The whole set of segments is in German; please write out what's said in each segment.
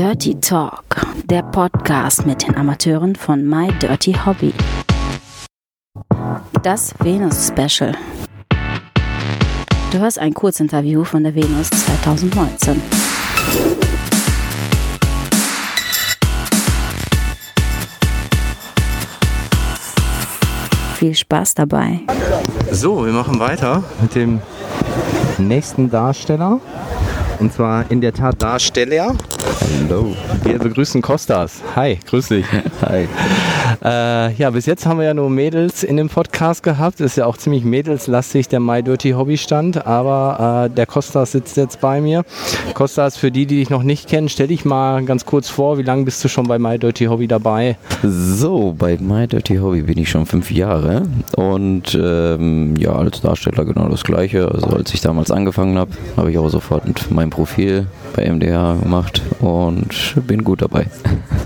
Dirty Talk, der Podcast mit den Amateuren von My Dirty Hobby. Das Venus Special. Du hörst ein Kurzinterview von der Venus 2019. Viel Spaß dabei. So, wir machen weiter mit dem nächsten Darsteller. Und zwar in der Tat Darsteller. Hallo. Wir begrüßen Kostas. Hi, grüß dich. Hi. Äh, ja, bis jetzt haben wir ja nur Mädels in dem Podcast gehabt. Ist ja auch ziemlich mädelslastig der My Dirty Hobby Stand. Aber äh, der Kostas sitzt jetzt bei mir. Kostas, für die, die dich noch nicht kennen, stell dich mal ganz kurz vor. Wie lange bist du schon bei My Dirty Hobby dabei? So, bei My Dirty Hobby bin ich schon fünf Jahre und ähm, ja, als Darsteller genau das gleiche. Also als ich damals angefangen habe, habe ich auch sofort mein Profil bei MDH gemacht und bin gut dabei.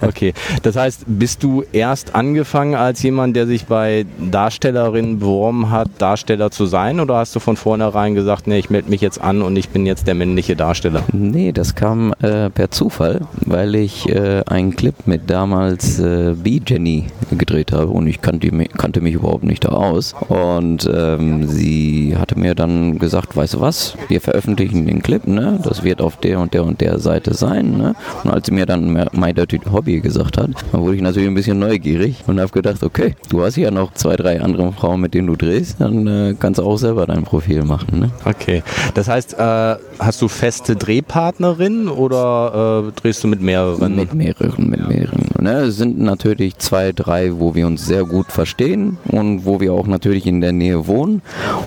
Okay, das heißt, bist du erst angefangen als jemand, der sich bei Darstellerinnen beworben hat, Darsteller zu sein? Oder hast du von vornherein gesagt, nee, ich melde mich jetzt an und ich bin jetzt der männliche Darsteller? Nee, das kam äh, per Zufall, weil ich äh, einen Clip mit damals äh, B-Jenny gedreht habe und ich kannte, kannte mich überhaupt nicht da aus. Und ähm, sie hatte mir dann gesagt, weißt du was, wir veröffentlichen den Clip, ne? das wird auf der und der und der Seite sein. Ne? Und als sie mir dann My Dirty Hobby gesagt hat, dann wurde ich natürlich ein bisschen neugierig und habe gedacht, okay, du hast ja noch zwei, drei andere Frauen, mit denen du drehst, dann äh, kannst du auch selber dein Profil machen. Ne? Okay, das heißt, äh, hast du feste Drehpartnerinnen oder äh, drehst du mit mehreren? Mit mehreren, mit mehreren. Ne, sind natürlich zwei, drei, wo wir uns sehr gut verstehen und wo wir auch natürlich in der Nähe wohnen.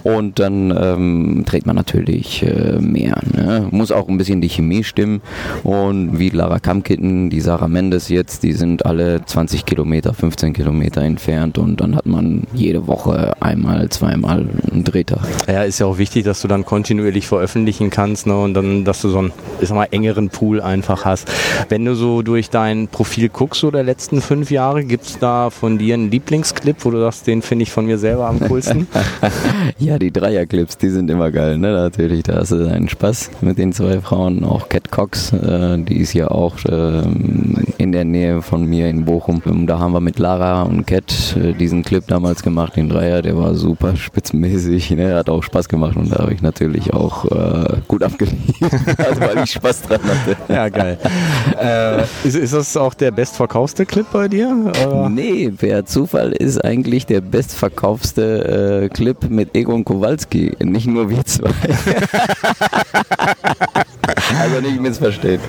Und dann ähm, dreht man natürlich äh, mehr. Ne? Muss auch ein bisschen die Chemie stimmen. Und wie Lara Kamkitten, die Sarah Mendes jetzt, die sind alle 20 Kilometer, 15 Kilometer entfernt. Und dann hat man jede Woche einmal, zweimal einen Drehtag. Ja, ist ja auch wichtig, dass du dann kontinuierlich veröffentlichen kannst ne, und dann, dass du so einen, ich sag mal, engeren Pool einfach hast. Wenn du so durch dein Profil guckst, so der letzten fünf Jahre, gibt es da von dir einen Lieblingsclip, wo du sagst, den finde ich von mir selber am coolsten? Ja, die Dreierclips, die sind immer geil, ne? Natürlich, da hast du einen Spaß mit den zwei Frauen. Auch Cat Cox, äh, die ist ja auch ähm, in der Nähe von mir in Bochum. Ähm, Da haben wir mit Lara und Cat äh, diesen Clip damals gemacht, den Dreier, der war super spitzenmäßig, ne? Hat auch Spaß gemacht und da habe ich natürlich auch äh, gut abgeliefert, also weil ich Spaß dran hatte. ja, geil. äh, ist, ist das auch der bestverkaufste Clip bei dir? Oder? Nee, per Zufall ist eigentlich der bestverkaufste äh, Clip mit Egon Kowalski. Nicht nur wir zwei. also nicht missverstehen.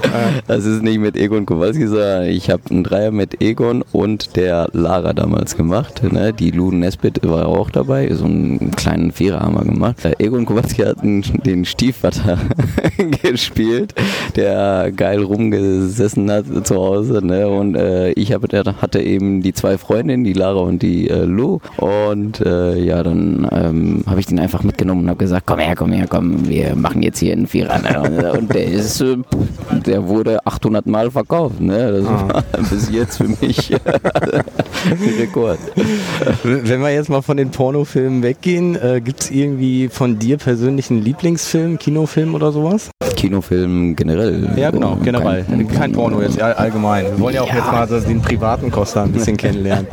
Das ist nicht mit Egon Kowalski, sondern ich habe einen Dreier mit Egon und der Lara damals gemacht. Ne? Die Luden Nesbitt war auch dabei. So einen kleinen Vierer haben wir gemacht. Äh, Egon Kowalski hat den Stiefvater gespielt, der geil rumgesessen hat zu Hause. Ne? Und äh, ich der hatte eben die zwei Freundinnen, die Lara und die äh, Lou. Und äh, ja, dann ähm, habe ich den einfach mitgenommen und habe gesagt, komm her, komm her, komm, wir machen jetzt hier einen Vierer. Ne? Und der ist, äh, der wurde 800 Mal verkauft. Ne? Das war bis jetzt für mich ein Rekord. Wenn wir jetzt mal von den Pornofilmen weggehen, äh, gibt es irgendwie von dir persönlich einen Lieblingsfilm, Kinofilm oder sowas? Kinofilm generell. Ja, genau, generell. Kein- Kein, Porno jetzt, all- allgemein. Wir wollen ja auch jetzt mal so den privaten Costa ein bisschen kennenlernen.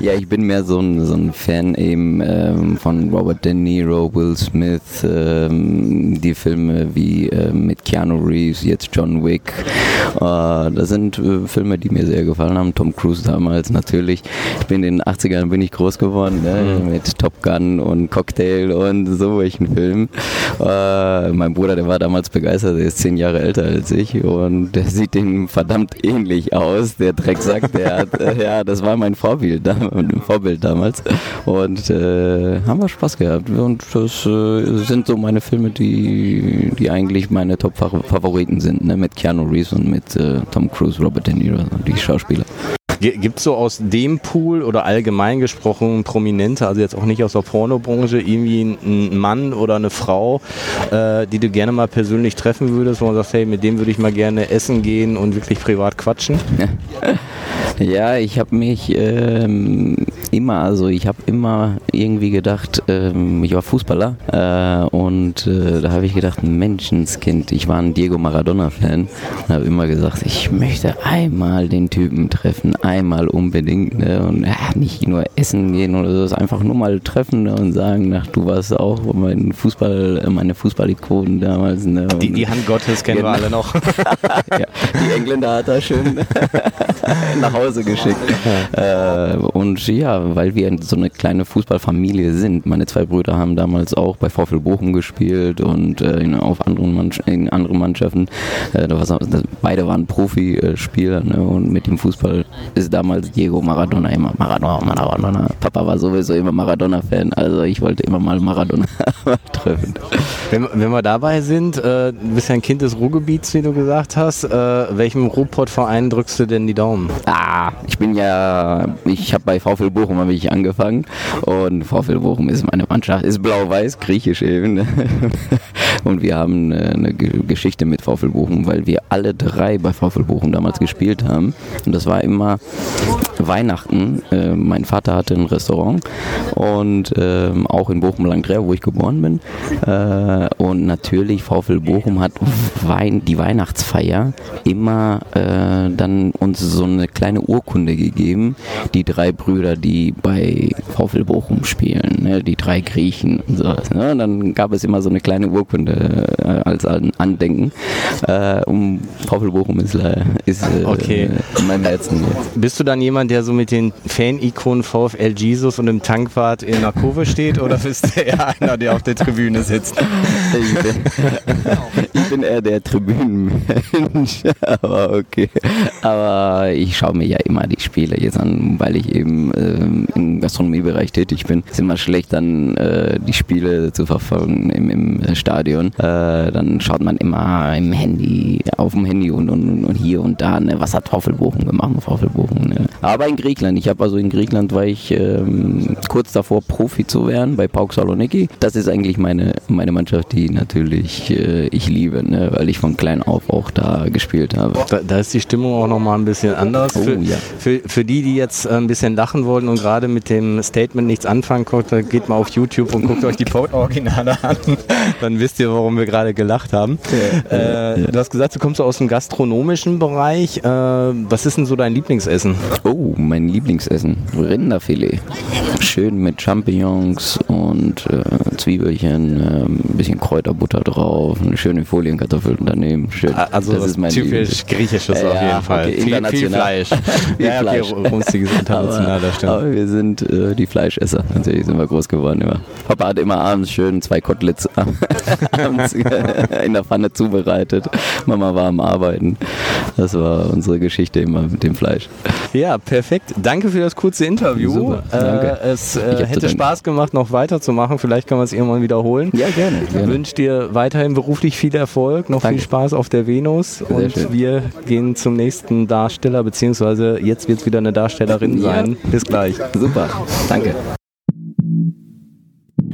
Ja, ich bin mehr so ein, so ein Fan eben ähm, von Robert De Niro, Will Smith, ähm, die Filme wie äh, mit Keanu Reeves, jetzt John Wick. Äh, das sind äh, Filme, die mir sehr gefallen haben. Tom Cruise damals natürlich. Ich bin in den 80ern bin ich groß geworden ne? mit Top Gun und Cocktail und so welchen Filmen. Äh, mein Bruder, der war damals begeistert, der ist zehn Jahre älter als ich und der sieht dem verdammt ähnlich aus. Der Drecksack, der hat, ja, das war mein Vorbild, Vorbild damals. Und äh, haben wir Spaß gehabt. Und das äh, sind so meine Filme, die, die eigentlich meine Top Favoriten sind, ne? mit Keanu Reeves und mit äh, Tom Cruise, Robert De Niro, die Schauspieler. Gibt es so aus dem Pool oder allgemein gesprochen Prominente, also jetzt auch nicht aus der Pornobranche, irgendwie einen Mann oder eine Frau, äh, die du gerne mal persönlich treffen würdest, wo man sagt, hey, mit dem würde ich mal gerne essen gehen und wirklich privat quatschen? Ja, ich habe mich ähm, immer, also ich habe immer irgendwie gedacht, ähm, ich war Fußballer äh, und äh, da habe ich gedacht, Menschenskind, ich war ein Diego Maradona-Fan und habe immer gesagt, ich möchte einmal den Typen treffen, einmal unbedingt ne? und ja, nicht nur essen gehen oder so, einfach nur mal treffen ne? und sagen, ach, du warst auch mein Fußball, meine Fußballikonen damals. Ne? Die, die, Hand Gottes kennen genau. wir alle noch. ja, die Engländer hat er schön nach Hause geschickt. Äh, und ja, weil wir so eine kleine Fußballfamilie sind. Meine zwei Brüder haben damals auch bei VfL Bochum gespielt und äh, auf anderen in anderen Mannschaften. Äh, beide waren Profispieler ne? und mit dem Fußball ist damals Diego Maradona immer Maradona, Maradona. Papa war sowieso immer Maradona-Fan, also ich wollte immer mal Maradona treffen. Wenn, wenn wir dabei sind, äh, du bist ja ein Kind des Ruhrgebiets, wie du gesagt hast. Äh, welchem Ruhrpott-Verein drückst du denn die Daumen? Ah, ich bin ja, ich habe bei VfL Bochum habe ich angefangen und VfL Bochum ist meine Mannschaft, ist blau-weiß, griechisch eben. Und wir haben eine Geschichte mit VfL Bochum, weil wir alle drei bei VfL Bochum damals gespielt haben. Und das war immer Weihnachten. Äh, mein Vater hatte ein Restaurant und äh, auch in Bochum-Langdrea, wo ich geboren bin. Äh, und natürlich VfL Bochum hat die Weihnachtsfeier immer äh, dann uns so eine kleine Urkunde gegeben. Die drei Brüder, die bei VfL Bochum spielen, ne? die drei Griechen und sowas. Ne? Dann gab es immer so eine kleine Urkunde äh, als Andenken. Äh, um VfL Bochum ist, ist okay. in meinem Herzen. Bist du dann jemand, der so mit den Fan-Ikonen VfL Jesus und im Tankwart in der Kurve steht oder bist du eher einer, der auf der Tribüne sitzt? Ich bin, ich bin eher der Tribünenmensch, aber okay. Aber ich schaue mir ja immer die Spiele jetzt an, weil ich eben ähm, im Gastronomiebereich tätig bin. Es ist immer schlecht, dann äh, die Spiele zu verfolgen im, im Stadion. Äh, dann schaut man immer im Handy, auf dem Handy und, und, und hier und da, ne? was hat VfL Bochum gemacht, VfL Bochum. Ne? Aber in Griechenland, ich habe also in Griechenland war ich ähm, kurz davor Profi zu werden bei Pauk Saloniki. Das ist eigentlich meine, meine Mannschaft, die natürlich äh, ich liebe, ne? weil ich von klein auf auch da gespielt habe. Da, da ist die Stimmung auch nochmal ein bisschen anders. Oh, für, ja. für, für die, die jetzt ein bisschen lachen wollten und gerade mit dem Statement nichts anfangen konnten, geht mal auf YouTube und guckt euch die Pout-Originale an. Dann wisst ihr, warum wir gerade gelacht haben. Ja, äh. Du hast gesagt, du kommst aus dem gastronomischen Bereich. Äh, was ist denn so dein Lieblingsessen? Oh, mein Lieblingsessen. Rinderfilet. Schön mit Champignons und äh, Zwiebelchen, äh, ein bisschen Kräuterbutter drauf, eine schöne Folienkartoffel daneben. Schön. Also das ist mein typisch griechisches auf jeden Fall. Okay, viel, viel, Fleisch. viel ja, okay, international, das stimmt. Aber wir sind äh, die Fleischesser. Natürlich sind wir groß geworden. Immer. Papa hat immer abends schön zwei Koteletts abends in der Pfanne zubereitet. Mama war am Arbeiten. Das war unsere Geschichte immer mit dem Fleisch. Ja, perfekt. Danke für das kurze Interview. Super, danke. Äh, es äh, hätte Spaß gemacht, noch weiterzumachen. Vielleicht können wir es irgendwann wiederholen. Ja, gerne. Ich wünsche dir weiterhin beruflich viel Erfolg, noch danke. viel Spaß auf der Venus. Sehr und schön. wir gehen zum nächsten Darsteller, beziehungsweise jetzt wird es wieder eine Darstellerin sein. Ja. Bis gleich. Super. Danke.